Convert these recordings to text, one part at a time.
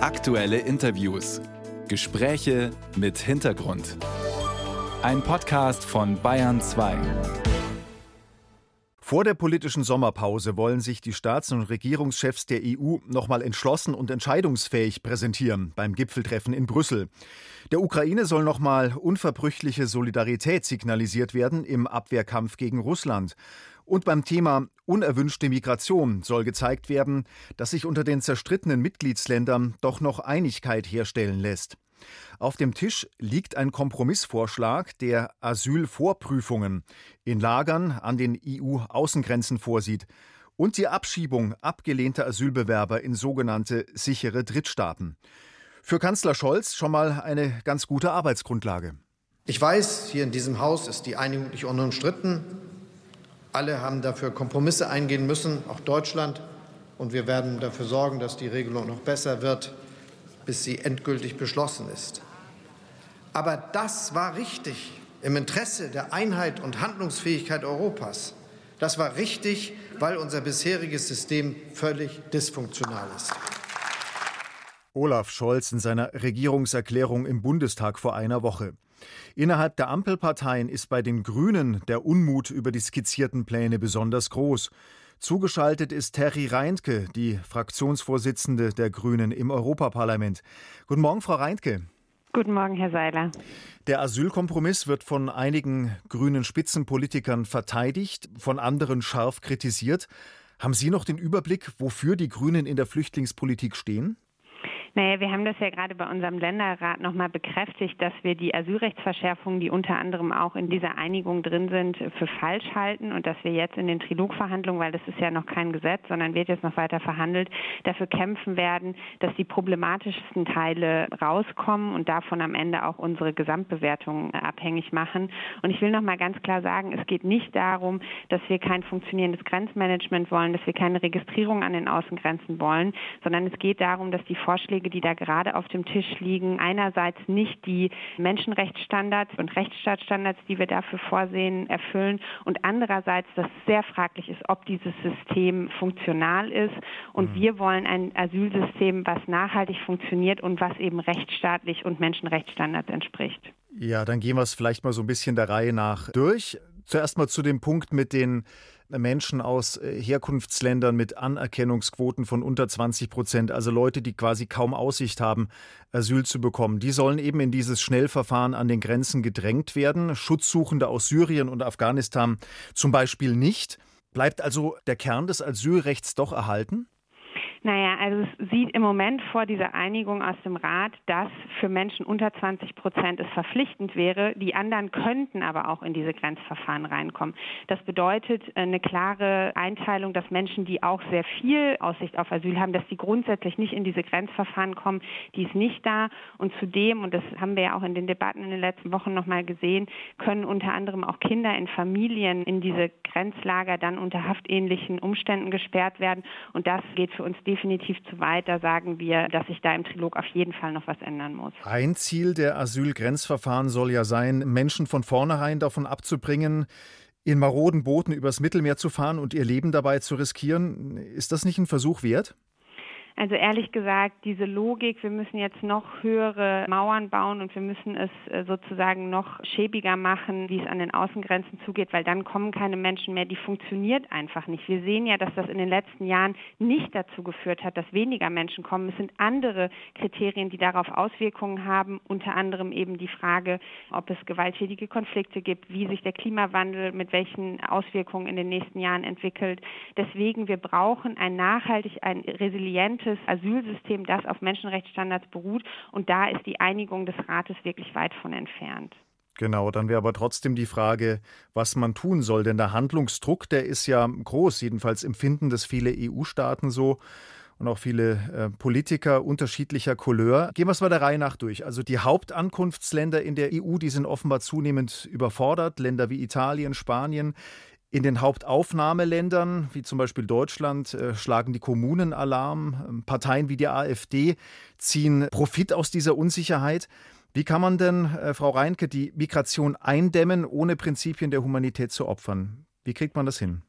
Aktuelle Interviews. Gespräche mit Hintergrund. Ein Podcast von Bayern 2. Vor der politischen Sommerpause wollen sich die Staats- und Regierungschefs der EU nochmal entschlossen und entscheidungsfähig präsentieren beim Gipfeltreffen in Brüssel. Der Ukraine soll nochmal unverbrüchliche Solidarität signalisiert werden im Abwehrkampf gegen Russland. Und beim Thema unerwünschte Migration soll gezeigt werden, dass sich unter den zerstrittenen Mitgliedsländern doch noch Einigkeit herstellen lässt. Auf dem Tisch liegt ein Kompromissvorschlag, der Asylvorprüfungen in Lagern an den EU-Außengrenzen vorsieht und die Abschiebung abgelehnter Asylbewerber in sogenannte sichere Drittstaaten. Für Kanzler Scholz schon mal eine ganz gute Arbeitsgrundlage. Ich weiß, hier in diesem Haus ist die Einigung nicht unumstritten. Alle haben dafür Kompromisse eingehen müssen, auch Deutschland. Und wir werden dafür sorgen, dass die Regelung noch besser wird, bis sie endgültig beschlossen ist. Aber das war richtig im Interesse der Einheit und Handlungsfähigkeit Europas. Das war richtig, weil unser bisheriges System völlig dysfunktional ist. Olaf Scholz in seiner Regierungserklärung im Bundestag vor einer Woche. Innerhalb der Ampelparteien ist bei den Grünen der Unmut über die skizzierten Pläne besonders groß. Zugeschaltet ist Terry Reintke, die Fraktionsvorsitzende der Grünen im Europaparlament. Guten Morgen, Frau Reintke. Guten Morgen, Herr Seiler. Der Asylkompromiss wird von einigen grünen Spitzenpolitikern verteidigt, von anderen scharf kritisiert. Haben Sie noch den Überblick, wofür die Grünen in der Flüchtlingspolitik stehen? Naja, wir haben das ja gerade bei unserem Länderrat nochmal bekräftigt, dass wir die Asylrechtsverschärfungen, die unter anderem auch in dieser Einigung drin sind, für falsch halten und dass wir jetzt in den Trilogverhandlungen, weil das ist ja noch kein Gesetz, sondern wird jetzt noch weiter verhandelt, dafür kämpfen werden, dass die problematischsten Teile rauskommen und davon am Ende auch unsere Gesamtbewertung abhängig machen. Und ich will nochmal ganz klar sagen, es geht nicht darum, dass wir kein funktionierendes Grenzmanagement wollen, dass wir keine Registrierung an den Außengrenzen wollen, sondern es geht darum, dass die Vorschläge Vorschläge, die da gerade auf dem Tisch liegen, einerseits nicht die Menschenrechtsstandards und Rechtsstaatsstandards, die wir dafür vorsehen, erfüllen und andererseits, dass es sehr fraglich ist, ob dieses System funktional ist. Und mhm. wir wollen ein Asylsystem, was nachhaltig funktioniert und was eben rechtsstaatlich und Menschenrechtsstandards entspricht. Ja, dann gehen wir es vielleicht mal so ein bisschen der Reihe nach durch. Zuerst mal zu dem Punkt mit den Menschen aus äh, Herkunftsländern mit Anerkennungsquoten von unter 20 Prozent, also Leute, die quasi kaum Aussicht haben, Asyl zu bekommen. Die sollen eben in dieses Schnellverfahren an den Grenzen gedrängt werden. Schutzsuchende aus Syrien und Afghanistan zum Beispiel nicht. Bleibt also der Kern des Asylrechts doch erhalten? Naja, also es sieht im Moment vor dieser Einigung aus dem Rat, dass für Menschen unter 20 Prozent es verpflichtend wäre. Die anderen könnten aber auch in diese Grenzverfahren reinkommen. Das bedeutet eine klare Einteilung, dass Menschen, die auch sehr viel Aussicht auf Asyl haben, dass die grundsätzlich nicht in diese Grenzverfahren kommen. Die ist nicht da. Und zudem, und das haben wir ja auch in den Debatten in den letzten Wochen nochmal gesehen, können unter anderem auch Kinder in Familien in diese Grenzlager dann unter haftähnlichen Umständen gesperrt werden. Und das geht für uns definitiv zu weit. Da sagen wir, dass sich da im Trilog auf jeden Fall noch was ändern muss. Ein Ziel der Asylgrenzverfahren soll ja sein, Menschen von vornherein davon abzubringen, in maroden Booten übers Mittelmeer zu fahren und ihr Leben dabei zu riskieren. Ist das nicht ein Versuch wert? Also ehrlich gesagt, diese Logik, wir müssen jetzt noch höhere Mauern bauen und wir müssen es äh, sozusagen noch schäbiger machen, wie es an den Außengrenzen zugeht, weil dann kommen keine Menschen mehr, die funktioniert einfach nicht. Wir sehen ja, dass das in den letzten Jahren nicht dazu geführt hat, dass weniger Menschen kommen. Es sind andere Kriterien, die darauf Auswirkungen haben, unter anderem eben die Frage, ob es gewalttätige Konflikte gibt, wie sich der Klimawandel mit welchen Auswirkungen in den nächsten Jahren entwickelt. Deswegen, wir brauchen ein nachhaltig, ein resilientes gutes Asylsystem, das auf Menschenrechtsstandards beruht. Und da ist die Einigung des Rates wirklich weit von entfernt. Genau, dann wäre aber trotzdem die Frage, was man tun soll. Denn der Handlungsdruck, der ist ja groß. Jedenfalls empfinden das viele EU-Staaten so und auch viele äh, Politiker unterschiedlicher Couleur. Gehen wir es mal der Reihe nach durch. Also die Hauptankunftsländer in der EU, die sind offenbar zunehmend überfordert. Länder wie Italien, Spanien. In den Hauptaufnahmeländern, wie zum Beispiel Deutschland, äh, schlagen die Kommunen Alarm. Ähm, Parteien wie die AfD ziehen Profit aus dieser Unsicherheit. Wie kann man denn, äh, Frau Reinke, die Migration eindämmen, ohne Prinzipien der Humanität zu opfern? Wie kriegt man das hin?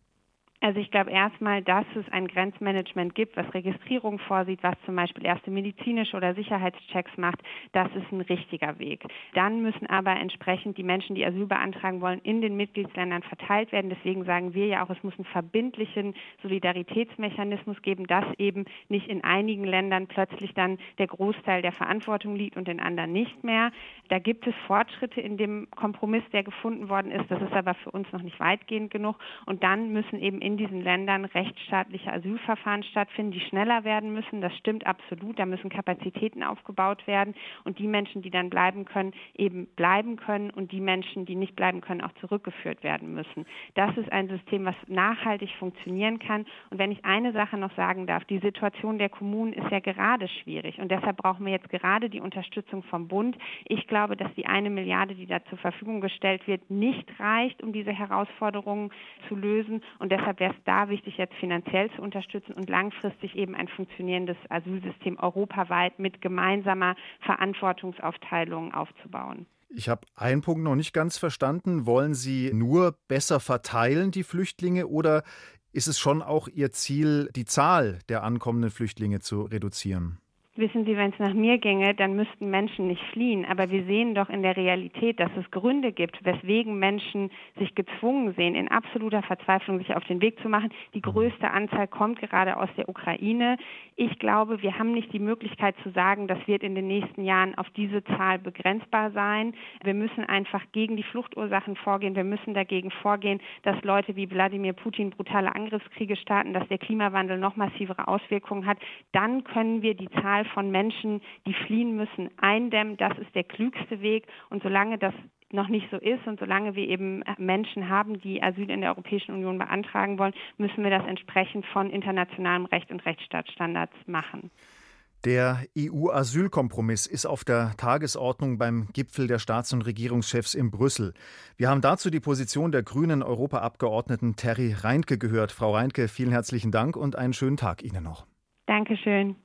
Also ich glaube erstmal, dass es ein Grenzmanagement gibt, was Registrierung vorsieht, was zum Beispiel erste medizinische oder Sicherheitschecks macht, das ist ein richtiger Weg. Dann müssen aber entsprechend die Menschen, die Asyl beantragen wollen, in den Mitgliedsländern verteilt werden. Deswegen sagen wir ja auch, es muss einen verbindlichen Solidaritätsmechanismus geben, dass eben nicht in einigen Ländern plötzlich dann der Großteil der Verantwortung liegt und in anderen nicht mehr. Da gibt es Fortschritte in dem Kompromiss, der gefunden worden ist. Das ist aber für uns noch nicht weitgehend genug. Und dann müssen eben in diesen Ländern rechtsstaatliche Asylverfahren stattfinden, die schneller werden müssen. Das stimmt absolut. Da müssen Kapazitäten aufgebaut werden und die Menschen, die dann bleiben können, eben bleiben können und die Menschen, die nicht bleiben können, auch zurückgeführt werden müssen. Das ist ein System, was nachhaltig funktionieren kann. Und wenn ich eine Sache noch sagen darf, die Situation der Kommunen ist ja gerade schwierig und deshalb brauchen wir jetzt gerade die Unterstützung vom Bund. Ich glaube, dass die eine Milliarde, die da zur Verfügung gestellt wird, nicht reicht, um diese Herausforderungen zu lösen und deshalb wäre es da wichtig, jetzt finanziell zu unterstützen und langfristig eben ein funktionierendes Asylsystem europaweit mit gemeinsamer Verantwortungsaufteilung aufzubauen. Ich habe einen Punkt noch nicht ganz verstanden. Wollen Sie nur besser verteilen, die Flüchtlinge, oder ist es schon auch Ihr Ziel, die Zahl der ankommenden Flüchtlinge zu reduzieren? Wissen Sie, wenn es nach mir ginge, dann müssten Menschen nicht fliehen. Aber wir sehen doch in der Realität, dass es Gründe gibt, weswegen Menschen sich gezwungen sehen, in absoluter Verzweiflung sich auf den Weg zu machen. Die größte Anzahl kommt gerade aus der Ukraine. Ich glaube, wir haben nicht die Möglichkeit zu sagen, das wird in den nächsten Jahren auf diese Zahl begrenzbar sein. Wir müssen einfach gegen die Fluchtursachen vorgehen. Wir müssen dagegen vorgehen, dass Leute wie Wladimir Putin brutale Angriffskriege starten, dass der Klimawandel noch massivere Auswirkungen hat. Dann können wir die Zahl von Menschen, die fliehen müssen, eindämmen. Das ist der klügste Weg. Und solange das noch nicht so ist und solange wir eben Menschen haben, die Asyl in der Europäischen Union beantragen wollen, müssen wir das entsprechend von internationalem Recht und Rechtsstaatsstandards machen. Der EU-Asylkompromiss ist auf der Tagesordnung beim Gipfel der Staats- und Regierungschefs in Brüssel. Wir haben dazu die Position der grünen Europaabgeordneten Terry Reintke gehört. Frau Reintke, vielen herzlichen Dank und einen schönen Tag Ihnen noch. Dankeschön.